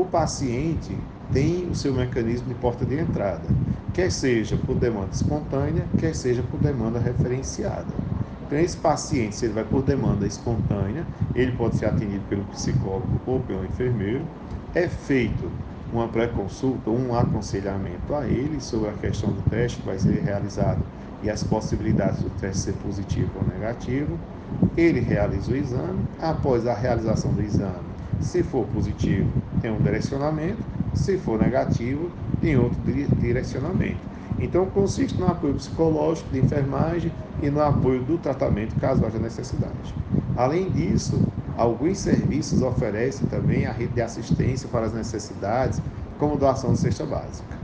o paciente tem o seu mecanismo de porta de entrada, quer seja por demanda espontânea, quer seja por demanda referenciada. Então, esse paciente, se ele vai por demanda espontânea, ele pode ser atendido pelo psicólogo ou pelo enfermeiro. É feito uma pré-consulta, um aconselhamento a ele sobre a questão do teste que vai ser realizado e as possibilidades do teste ser positivo ou negativo. Ele realiza o exame. Após a realização do exame, se for positivo, tem um direcionamento. Se for negativo, tem outro direcionamento. Então, consiste no apoio psicológico, de enfermagem e no apoio do tratamento, caso haja necessidade. Além disso, alguns serviços oferecem também a rede de assistência para as necessidades, como doação de cesta básica.